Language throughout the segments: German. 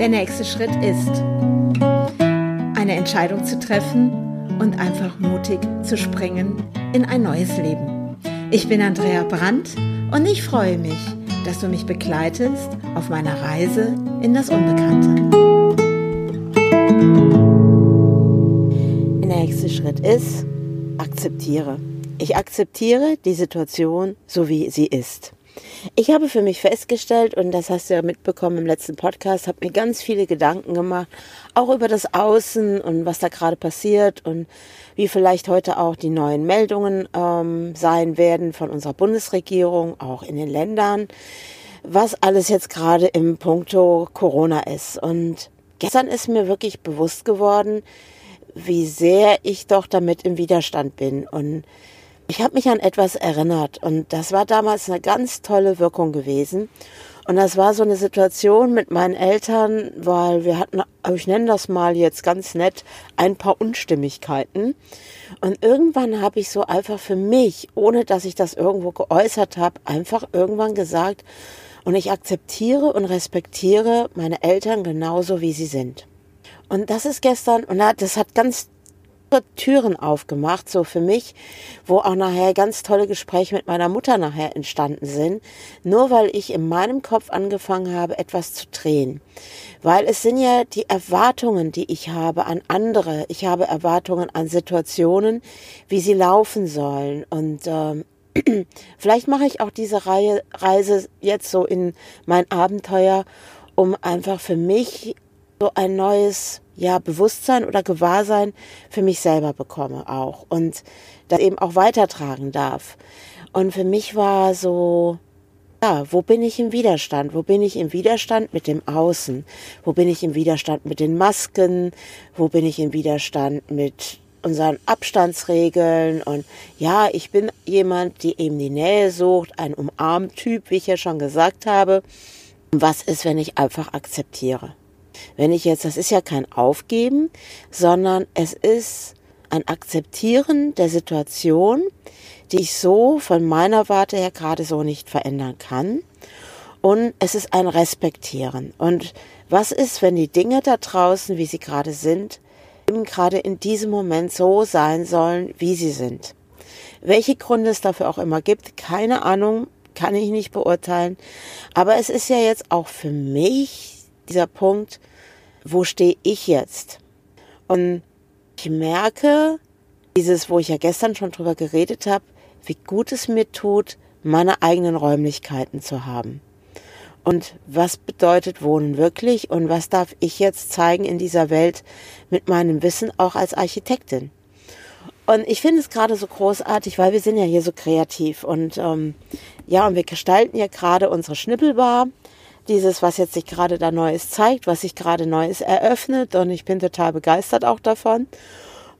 Der nächste Schritt ist, eine Entscheidung zu treffen und einfach mutig zu springen in ein neues Leben. Ich bin Andrea Brandt und ich freue mich, dass du mich begleitest auf meiner Reise in das Unbekannte. Der nächste Schritt ist, akzeptiere. Ich akzeptiere die Situation so, wie sie ist. Ich habe für mich festgestellt, und das hast du ja mitbekommen im letzten Podcast, habe mir ganz viele Gedanken gemacht, auch über das Außen und was da gerade passiert und wie vielleicht heute auch die neuen Meldungen ähm, sein werden von unserer Bundesregierung, auch in den Ländern, was alles jetzt gerade im Punkto Corona ist. Und gestern ist mir wirklich bewusst geworden, wie sehr ich doch damit im Widerstand bin und ich habe mich an etwas erinnert und das war damals eine ganz tolle Wirkung gewesen. Und das war so eine Situation mit meinen Eltern, weil wir hatten, ich nenne das mal jetzt ganz nett, ein paar Unstimmigkeiten. Und irgendwann habe ich so einfach für mich, ohne dass ich das irgendwo geäußert habe, einfach irgendwann gesagt, und ich akzeptiere und respektiere meine Eltern genauso, wie sie sind. Und das ist gestern, und das hat ganz Türen aufgemacht, so für mich, wo auch nachher ganz tolle Gespräche mit meiner Mutter nachher entstanden sind, nur weil ich in meinem Kopf angefangen habe, etwas zu drehen. Weil es sind ja die Erwartungen, die ich habe an andere. Ich habe Erwartungen an Situationen, wie sie laufen sollen. Und ähm, vielleicht mache ich auch diese Reihe, Reise jetzt so in mein Abenteuer, um einfach für mich so ein neues ja, Bewusstsein oder Gewahrsein für mich selber bekomme auch und das eben auch weitertragen darf. Und für mich war so, ja, wo bin ich im Widerstand? Wo bin ich im Widerstand mit dem Außen? Wo bin ich im Widerstand mit den Masken? Wo bin ich im Widerstand mit unseren Abstandsregeln? Und ja, ich bin jemand, die eben die Nähe sucht, ein Umarmtyp, wie ich ja schon gesagt habe. Was ist, wenn ich einfach akzeptiere? Wenn ich jetzt, das ist ja kein Aufgeben, sondern es ist ein Akzeptieren der Situation, die ich so von meiner Warte her gerade so nicht verändern kann. Und es ist ein Respektieren. Und was ist, wenn die Dinge da draußen, wie sie gerade sind, eben gerade in diesem Moment so sein sollen, wie sie sind? Welche Gründe es dafür auch immer gibt, keine Ahnung, kann ich nicht beurteilen. Aber es ist ja jetzt auch für mich dieser Punkt, wo stehe ich jetzt? Und ich merke, dieses, wo ich ja gestern schon drüber geredet habe, wie gut es mir tut, meine eigenen Räumlichkeiten zu haben. Und was bedeutet Wohnen wirklich und was darf ich jetzt zeigen in dieser Welt mit meinem Wissen auch als Architektin? Und ich finde es gerade so großartig, weil wir sind ja hier so kreativ und ähm, ja, und wir gestalten ja gerade unsere Schnippelbar dieses, was jetzt sich gerade da Neues zeigt, was sich gerade Neues eröffnet und ich bin total begeistert auch davon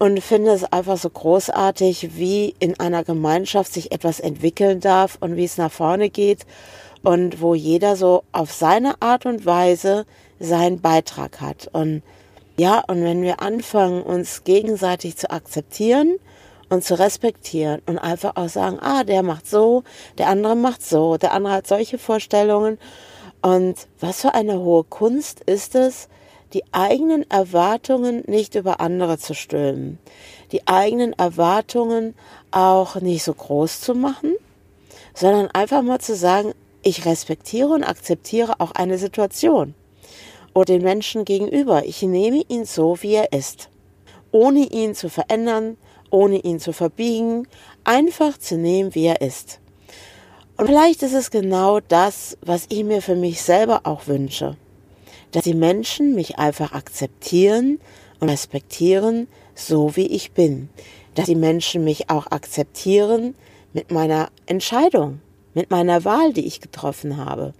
und finde es einfach so großartig, wie in einer Gemeinschaft sich etwas entwickeln darf und wie es nach vorne geht und wo jeder so auf seine Art und Weise seinen Beitrag hat. Und ja, und wenn wir anfangen, uns gegenseitig zu akzeptieren und zu respektieren und einfach auch sagen, ah, der macht so, der andere macht so, der andere hat solche Vorstellungen und was für eine hohe Kunst ist es, die eigenen Erwartungen nicht über andere zu stülpen, die eigenen Erwartungen auch nicht so groß zu machen, sondern einfach mal zu sagen, ich respektiere und akzeptiere auch eine Situation oder den Menschen gegenüber. Ich nehme ihn so, wie er ist, ohne ihn zu verändern, ohne ihn zu verbiegen, einfach zu nehmen, wie er ist. Und vielleicht ist es genau das, was ich mir für mich selber auch wünsche. Dass die Menschen mich einfach akzeptieren und respektieren, so wie ich bin. Dass die Menschen mich auch akzeptieren mit meiner Entscheidung, mit meiner Wahl, die ich getroffen habe.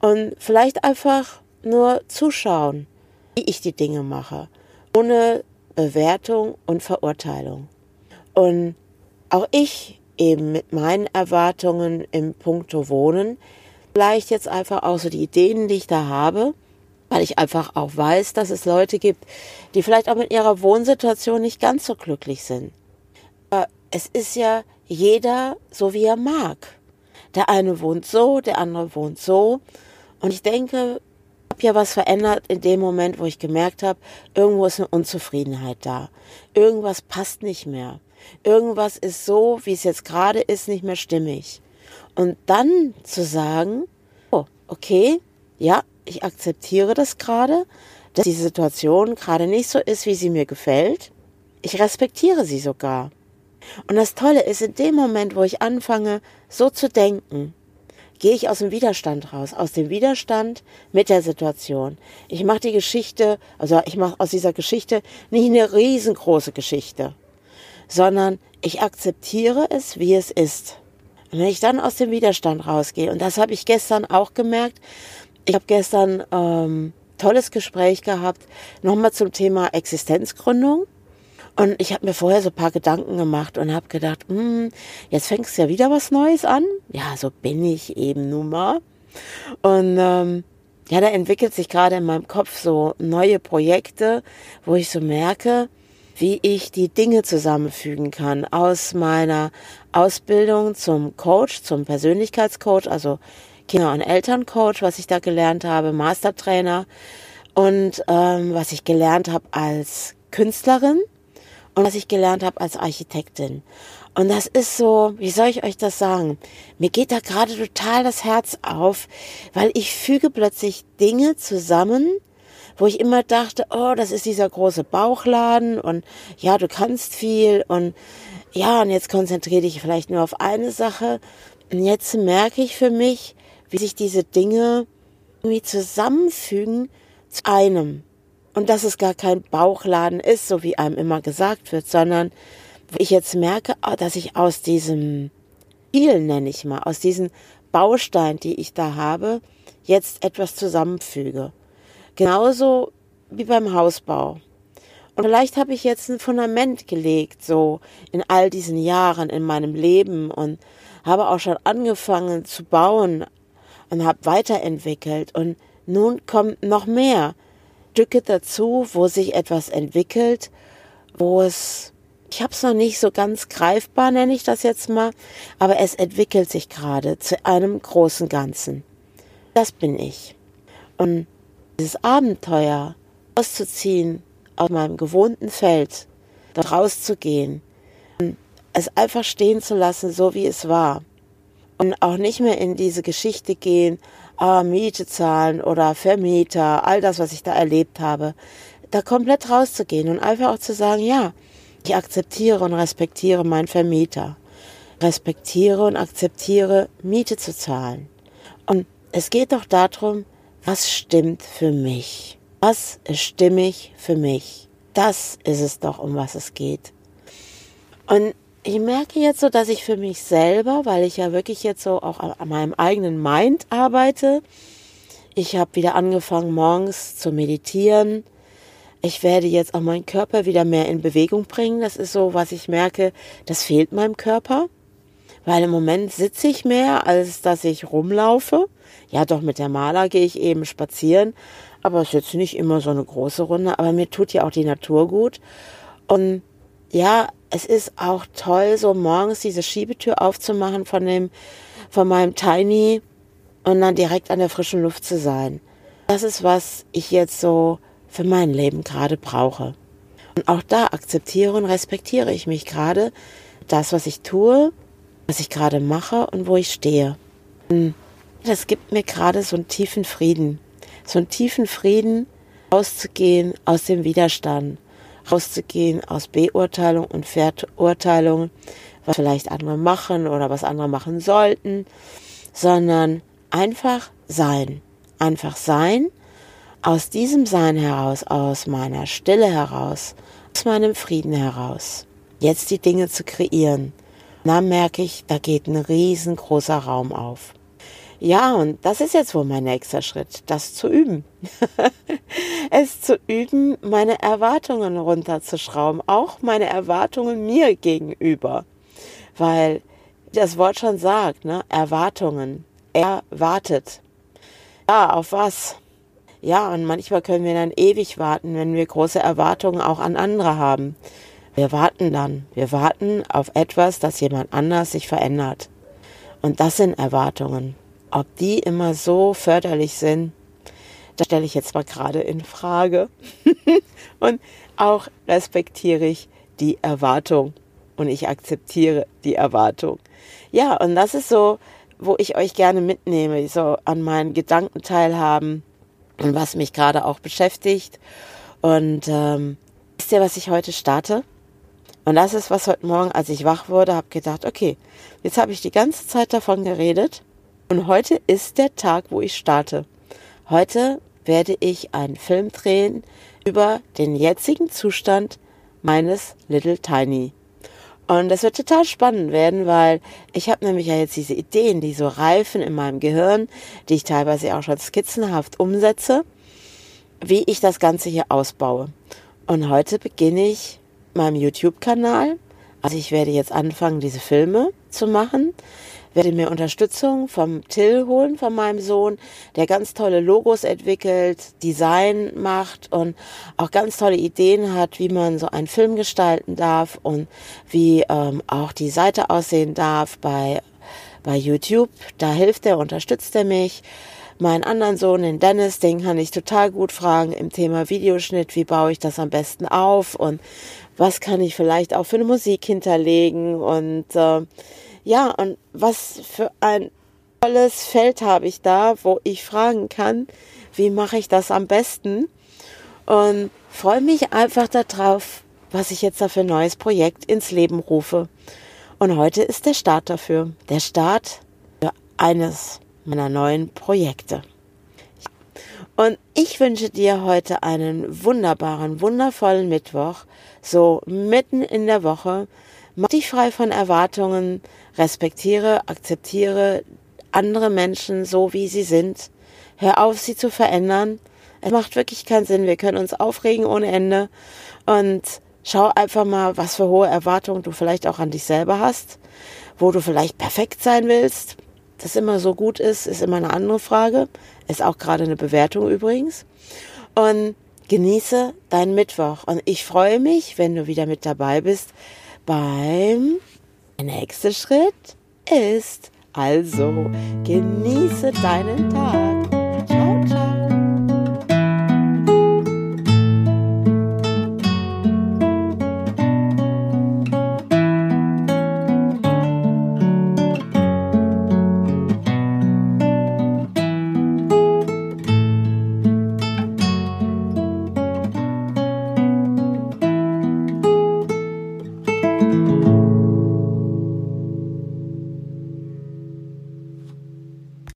Und vielleicht einfach nur zuschauen, wie ich die Dinge mache, ohne Bewertung und Verurteilung. Und auch ich eben mit meinen Erwartungen im Punkto Wohnen, vielleicht jetzt einfach auch so die Ideen, die ich da habe, weil ich einfach auch weiß, dass es Leute gibt, die vielleicht auch mit ihrer Wohnsituation nicht ganz so glücklich sind. Aber es ist ja jeder so, wie er mag. Der eine wohnt so, der andere wohnt so. Und ich denke, habe ja was verändert in dem Moment, wo ich gemerkt habe, irgendwo ist eine Unzufriedenheit da. Irgendwas passt nicht mehr. Irgendwas ist so, wie es jetzt gerade ist, nicht mehr stimmig. Und dann zu sagen, oh, okay, ja, ich akzeptiere das gerade, dass die Situation gerade nicht so ist, wie sie mir gefällt. Ich respektiere sie sogar. Und das Tolle ist, in dem Moment, wo ich anfange, so zu denken, gehe ich aus dem Widerstand raus, aus dem Widerstand mit der Situation. Ich mache die Geschichte, also ich mache aus dieser Geschichte nicht eine riesengroße Geschichte, sondern ich akzeptiere es, wie es ist. Und wenn ich dann aus dem Widerstand rausgehe, und das habe ich gestern auch gemerkt, ich habe gestern ähm, tolles Gespräch gehabt, nochmal zum Thema Existenzgründung. Und ich habe mir vorher so ein paar Gedanken gemacht und habe gedacht, hm, jetzt fängst du ja wieder was Neues an. Ja, so bin ich eben nun mal. Und ähm, ja, da entwickelt sich gerade in meinem Kopf so neue Projekte, wo ich so merke, wie ich die Dinge zusammenfügen kann aus meiner Ausbildung zum Coach, zum Persönlichkeitscoach, also Kinder- und Elterncoach, was ich da gelernt habe, Mastertrainer und ähm, was ich gelernt habe als Künstlerin und was ich gelernt habe als Architektin. Und das ist so, wie soll ich euch das sagen? Mir geht da gerade total das Herz auf, weil ich füge plötzlich Dinge zusammen, wo ich immer dachte, oh, das ist dieser große Bauchladen und ja, du kannst viel und ja, und jetzt konzentriere dich vielleicht nur auf eine Sache. Und jetzt merke ich für mich, wie sich diese Dinge irgendwie zusammenfügen zu einem. Und dass es gar kein Bauchladen ist, so wie einem immer gesagt wird, sondern ich jetzt merke, ah, dass ich aus diesem Spiel, nenne ich mal, aus diesen Bausteinen, die ich da habe, jetzt etwas zusammenfüge. Genauso wie beim Hausbau. Und vielleicht habe ich jetzt ein Fundament gelegt, so in all diesen Jahren in meinem Leben und habe auch schon angefangen zu bauen und habe weiterentwickelt. Und nun kommt noch mehr Stücke dazu, wo sich etwas entwickelt, wo es, ich habe es noch nicht so ganz greifbar, nenne ich das jetzt mal, aber es entwickelt sich gerade zu einem großen Ganzen. Das bin ich. Und dieses Abenteuer auszuziehen aus meinem gewohnten Feld, dort rauszugehen es einfach stehen zu lassen, so wie es war. Und auch nicht mehr in diese Geschichte gehen, ah, Miete zahlen oder Vermieter, all das, was ich da erlebt habe, da komplett rauszugehen und einfach auch zu sagen, ja, ich akzeptiere und respektiere meinen Vermieter, respektiere und akzeptiere Miete zu zahlen. Und es geht doch darum, was stimmt für mich? Was ist stimmig für mich? Das ist es doch, um was es geht. Und ich merke jetzt so, dass ich für mich selber, weil ich ja wirklich jetzt so auch an meinem eigenen Mind arbeite, ich habe wieder angefangen, morgens zu meditieren. Ich werde jetzt auch meinen Körper wieder mehr in Bewegung bringen. Das ist so, was ich merke, das fehlt meinem Körper. Weil im Moment sitze ich mehr, als dass ich rumlaufe. Ja, doch mit der Maler gehe ich eben spazieren. Aber es ist jetzt nicht immer so eine große Runde. Aber mir tut ja auch die Natur gut. Und ja, es ist auch toll, so morgens diese Schiebetür aufzumachen von dem, von meinem Tiny und dann direkt an der frischen Luft zu sein. Das ist, was ich jetzt so für mein Leben gerade brauche. Und auch da akzeptiere und respektiere ich mich gerade, das, was ich tue, was ich gerade mache und wo ich stehe. Und das gibt mir gerade so einen tiefen Frieden. So einen tiefen Frieden, rauszugehen aus dem Widerstand, rauszugehen aus Beurteilung und Verurteilung, was vielleicht andere machen oder was andere machen sollten, sondern einfach sein. Einfach sein, aus diesem Sein heraus, aus meiner Stille heraus, aus meinem Frieden heraus, jetzt die Dinge zu kreieren. Dann merke ich, da geht ein riesengroßer Raum auf. Ja, und das ist jetzt wohl mein nächster Schritt, das zu üben. es zu üben, meine Erwartungen runterzuschrauben, auch meine Erwartungen mir gegenüber. Weil das Wort schon sagt, ne? Erwartungen. Er wartet. Ja, auf was? Ja, und manchmal können wir dann ewig warten, wenn wir große Erwartungen auch an andere haben. Wir warten dann. Wir warten auf etwas, dass jemand anders sich verändert. Und das sind Erwartungen ob die immer so förderlich sind, Das stelle ich jetzt mal gerade in Frage. und auch respektiere ich die Erwartung und ich akzeptiere die Erwartung. Ja, und das ist so, wo ich euch gerne mitnehme, so an meinen Gedanken teilhaben und was mich gerade auch beschäftigt. Und ähm, wisst ihr, was ich heute starte? Und das ist, was heute Morgen, als ich wach wurde, habe gedacht, okay, jetzt habe ich die ganze Zeit davon geredet und heute ist der Tag, wo ich starte. Heute werde ich einen Film drehen über den jetzigen Zustand meines Little Tiny. Und das wird total spannend werden, weil ich habe nämlich ja jetzt diese Ideen, die so reifen in meinem Gehirn, die ich teilweise auch schon skizzenhaft umsetze, wie ich das Ganze hier ausbaue. Und heute beginne ich meinem YouTube-Kanal. Also ich werde jetzt anfangen, diese Filme zu machen werde mir Unterstützung vom Till holen, von meinem Sohn, der ganz tolle Logos entwickelt, Design macht und auch ganz tolle Ideen hat, wie man so einen Film gestalten darf und wie ähm, auch die Seite aussehen darf bei, bei YouTube. Da hilft er, unterstützt er mich. Meinen anderen Sohn, den Dennis, den kann ich total gut fragen im Thema Videoschnitt, wie baue ich das am besten auf und was kann ich vielleicht auch für eine Musik hinterlegen und äh, ja, und was für ein tolles Feld habe ich da, wo ich fragen kann, wie mache ich das am besten? Und freue mich einfach darauf, was ich jetzt da für ein neues Projekt ins Leben rufe. Und heute ist der Start dafür. Der Start für eines meiner neuen Projekte. Und ich wünsche dir heute einen wunderbaren, wundervollen Mittwoch, so mitten in der Woche. Mach dich frei von Erwartungen, respektiere, akzeptiere andere Menschen so, wie sie sind. Hör auf, sie zu verändern. Es macht wirklich keinen Sinn. Wir können uns aufregen ohne Ende. Und schau einfach mal, was für hohe Erwartungen du vielleicht auch an dich selber hast, wo du vielleicht perfekt sein willst. Das immer so gut ist, ist immer eine andere Frage. Ist auch gerade eine Bewertung übrigens. Und genieße deinen Mittwoch. Und ich freue mich, wenn du wieder mit dabei bist beim nächster Schritt ist also genieße deinen Tag.